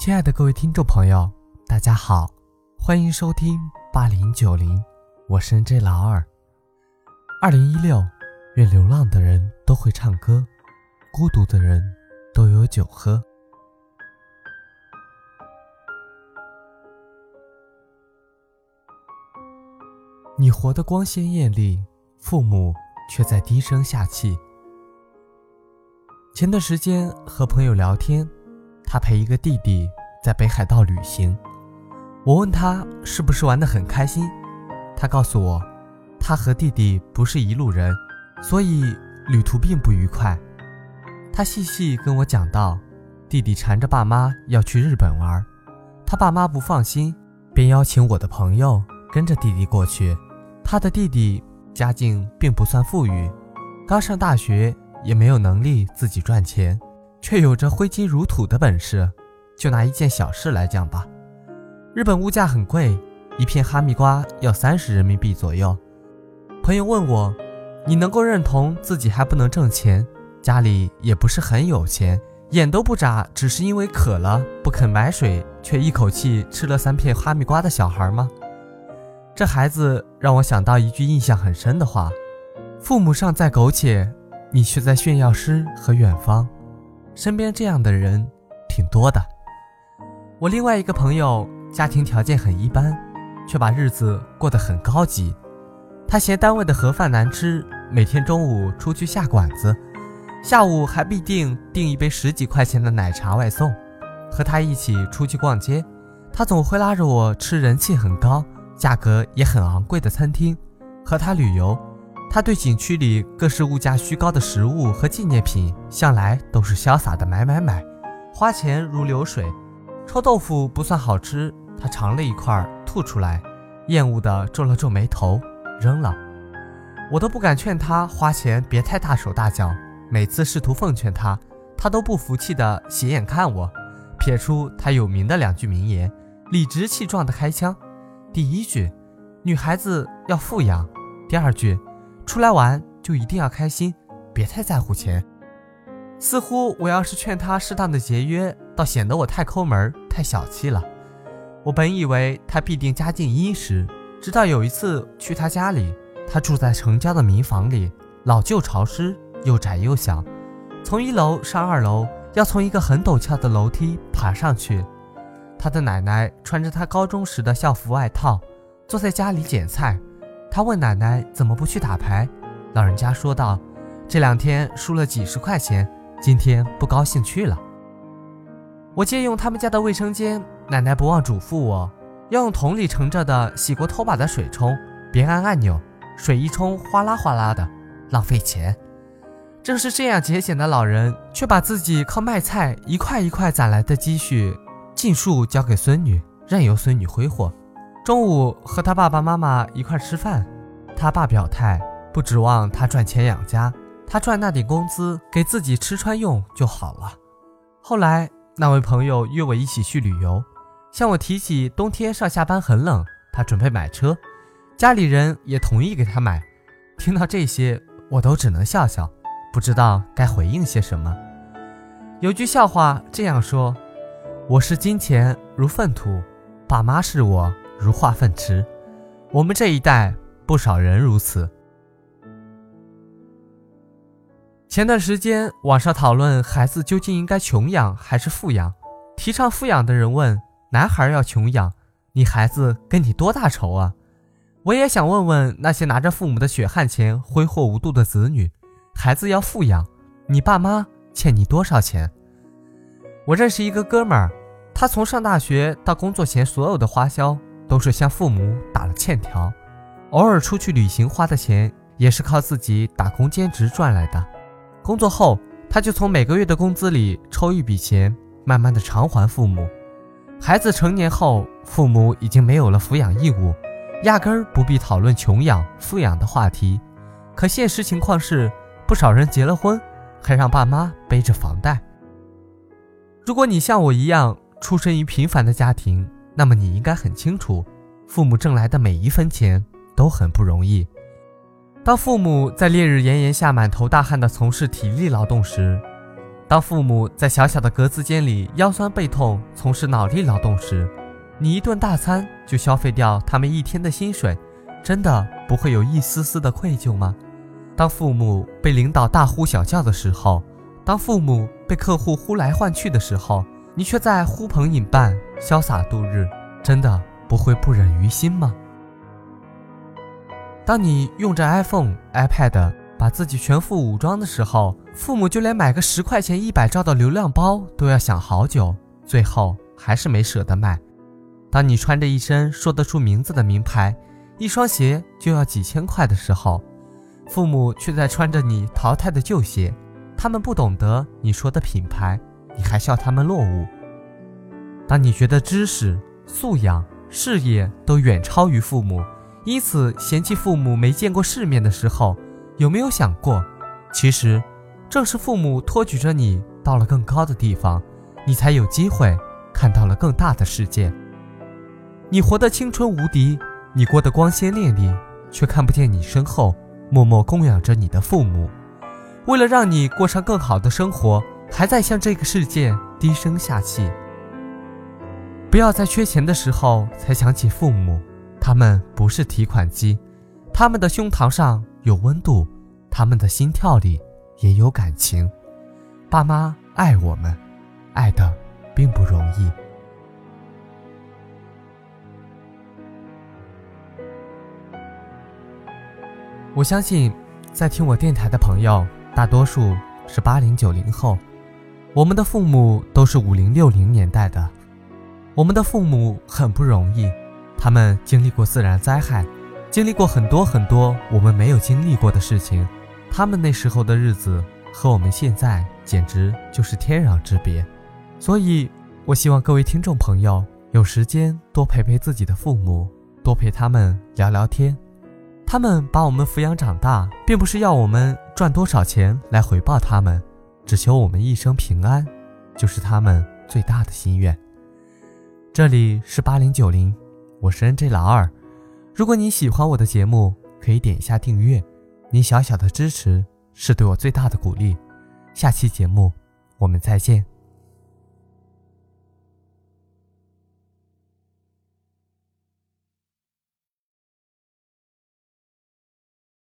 亲爱的各位听众朋友，大家好，欢迎收听八零九零，我是 J 老二。二零一六，愿流浪的人都会唱歌，孤独的人都有酒喝。你活得光鲜艳丽，父母却在低声下气。前段时间和朋友聊天，他陪一个弟弟在北海道旅行。我问他是不是玩得很开心，他告诉我，他和弟弟不是一路人，所以旅途并不愉快。他细细跟我讲到，弟弟缠着爸妈要去日本玩，他爸妈不放心，便邀请我的朋友跟着弟弟过去。他的弟弟家境并不算富裕，刚上大学。也没有能力自己赚钱，却有着挥金如土的本事。就拿一件小事来讲吧，日本物价很贵，一片哈密瓜要三十人民币左右。朋友问我：“你能够认同自己还不能挣钱，家里也不是很有钱，眼都不眨，只是因为渴了不肯买水，却一口气吃了三片哈密瓜的小孩吗？”这孩子让我想到一句印象很深的话：“父母尚在苟且。”你却在炫耀诗和远方，身边这样的人挺多的。我另外一个朋友家庭条件很一般，却把日子过得很高级。他嫌单位的盒饭难吃，每天中午出去下馆子，下午还必定订一杯十几块钱的奶茶外送。和他一起出去逛街，他总会拉着我吃人气很高、价格也很昂贵的餐厅。和他旅游。他对景区里各式物价虚高的食物和纪念品，向来都是潇洒的买买买，花钱如流水。臭豆腐不算好吃，他尝了一块吐出来，厌恶的皱了皱眉头，扔了。我都不敢劝他花钱别太大手大脚，每次试图奉劝他，他都不服气的斜眼看我，撇出他有名的两句名言，理直气壮的开枪。第一句，女孩子要富养；第二句。出来玩就一定要开心，别太在乎钱。似乎我要是劝他适当的节约，倒显得我太抠门、太小气了。我本以为他必定家境殷实，直到有一次去他家里，他住在城郊的民房里，老旧潮湿，又窄又小，从一楼上二楼要从一个很陡峭的楼梯爬上去。他的奶奶穿着他高中时的校服外套，坐在家里捡菜。他问奶奶怎么不去打牌，老人家说道：“这两天输了几十块钱，今天不高兴去了。”我借用他们家的卫生间，奶奶不忘嘱咐我，要用桶里盛着的洗过拖把的水冲，别按按钮，水一冲哗啦哗啦的，浪费钱。正是这样节俭的老人，却把自己靠卖菜一块一块攒来的积蓄，尽数交给孙女，任由孙女挥霍。中午和他爸爸妈妈一块吃饭，他爸表态不指望他赚钱养家，他赚那点工资给自己吃穿用就好了。后来那位朋友约我一起去旅游，向我提起冬天上下班很冷，他准备买车，家里人也同意给他买。听到这些，我都只能笑笑，不知道该回应些什么。有句笑话这样说：“我视金钱如粪土，爸妈是我。”如化粪池，我们这一代不少人如此。前段时间网上讨论孩子究竟应该穷养还是富养，提倡富养的人问：男孩要穷养，你孩子跟你多大仇啊？我也想问问那些拿着父母的血汗钱挥霍无度的子女，孩子要富养，你爸妈欠你多少钱？我认识一个哥们儿，他从上大学到工作前所有的花销。都是向父母打了欠条，偶尔出去旅行花的钱也是靠自己打工兼职赚来的。工作后，他就从每个月的工资里抽一笔钱，慢慢的偿还父母。孩子成年后，父母已经没有了抚养义务，压根儿不必讨论穷养富养的话题。可现实情况是，不少人结了婚，还让爸妈背着房贷。如果你像我一样出身于平凡的家庭，那么你应该很清楚，父母挣来的每一分钱都很不容易。当父母在烈日炎炎下满头大汗地从事体力劳动时，当父母在小小的格子间里腰酸背痛从事脑力劳动时，你一顿大餐就消费掉他们一天的薪水，真的不会有一丝丝的愧疚吗？当父母被领导大呼小叫的时候，当父母被客户呼来唤去的时候，你却在呼朋引伴、潇洒度日，真的不会不忍于心吗？当你用着 iPhone、iPad。把自己全副武装的时候，父母就连买个十块钱一百兆的流量包都要想好久，最后还是没舍得买。当你穿着一身说得出名字的名牌，一双鞋就要几千块的时候，父母却在穿着你淘汰的旧鞋。他们不懂得你说的品牌，你还笑他们落伍。当你觉得知识、素养、事业都远超于父母，因此嫌弃父母没见过世面的时候，有没有想过，其实，正是父母托举着你到了更高的地方，你才有机会看到了更大的世界。你活得青春无敌，你过得光鲜亮丽，却看不见你身后默默供养着你的父母，为了让你过上更好的生活，还在向这个世界低声下气。不要在缺钱的时候才想起父母，他们不是提款机，他们的胸膛上。有温度，他们的心跳里也有感情。爸妈爱我们，爱的并不容易。我相信，在听我电台的朋友，大多数是八零九零后。我们的父母都是五零六零年代的，我们的父母很不容易，他们经历过自然灾害。经历过很多很多我们没有经历过的事情，他们那时候的日子和我们现在简直就是天壤之别。所以，我希望各位听众朋友有时间多陪陪自己的父母，多陪他们聊聊天。他们把我们抚养长大，并不是要我们赚多少钱来回报他们，只求我们一生平安，就是他们最大的心愿。这里是八零九零，我是 N J 老二。如果你喜欢我的节目，可以点一下订阅，你小小的支持是对我最大的鼓励。下期节目我们再见。